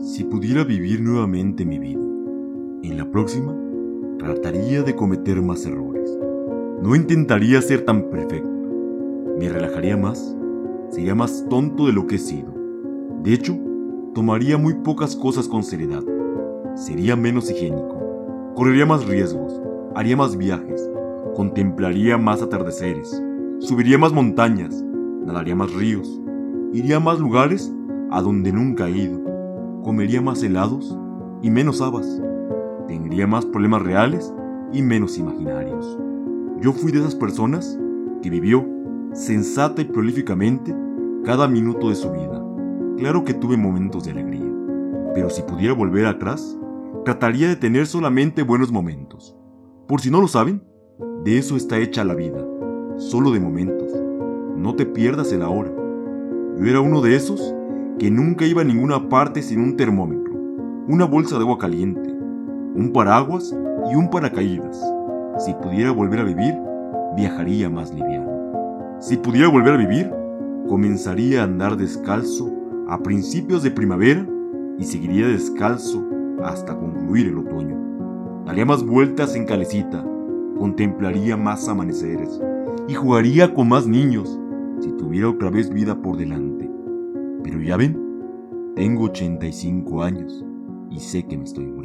Si pudiera vivir nuevamente mi vida, en la próxima trataría de cometer más errores. No intentaría ser tan perfecto. Me relajaría más. Sería más tonto de lo que he sido. De hecho, tomaría muy pocas cosas con seriedad. Sería menos higiénico. Correría más riesgos. Haría más viajes. Contemplaría más atardeceres. Subiría más montañas. Nadaría más ríos. Iría a más lugares a donde nunca he ido. Comería más helados y menos habas. Tendría más problemas reales y menos imaginarios. Yo fui de esas personas que vivió sensata y prolíficamente cada minuto de su vida. Claro que tuve momentos de alegría, pero si pudiera volver atrás, trataría de tener solamente buenos momentos. Por si no lo saben, de eso está hecha la vida, solo de momentos. No te pierdas el ahora. Yo era uno de esos que nunca iba a ninguna parte sin un termómetro, una bolsa de agua caliente, un paraguas y un paracaídas. Si pudiera volver a vivir, viajaría más liviano. Si pudiera volver a vivir, comenzaría a andar descalzo a principios de primavera y seguiría descalzo hasta concluir el otoño. Daría más vueltas en calecita, contemplaría más amaneceres y jugaría con más niños si tuviera otra vez vida por delante. Pero ya ven, tengo 85 años y sé que me estoy muriendo.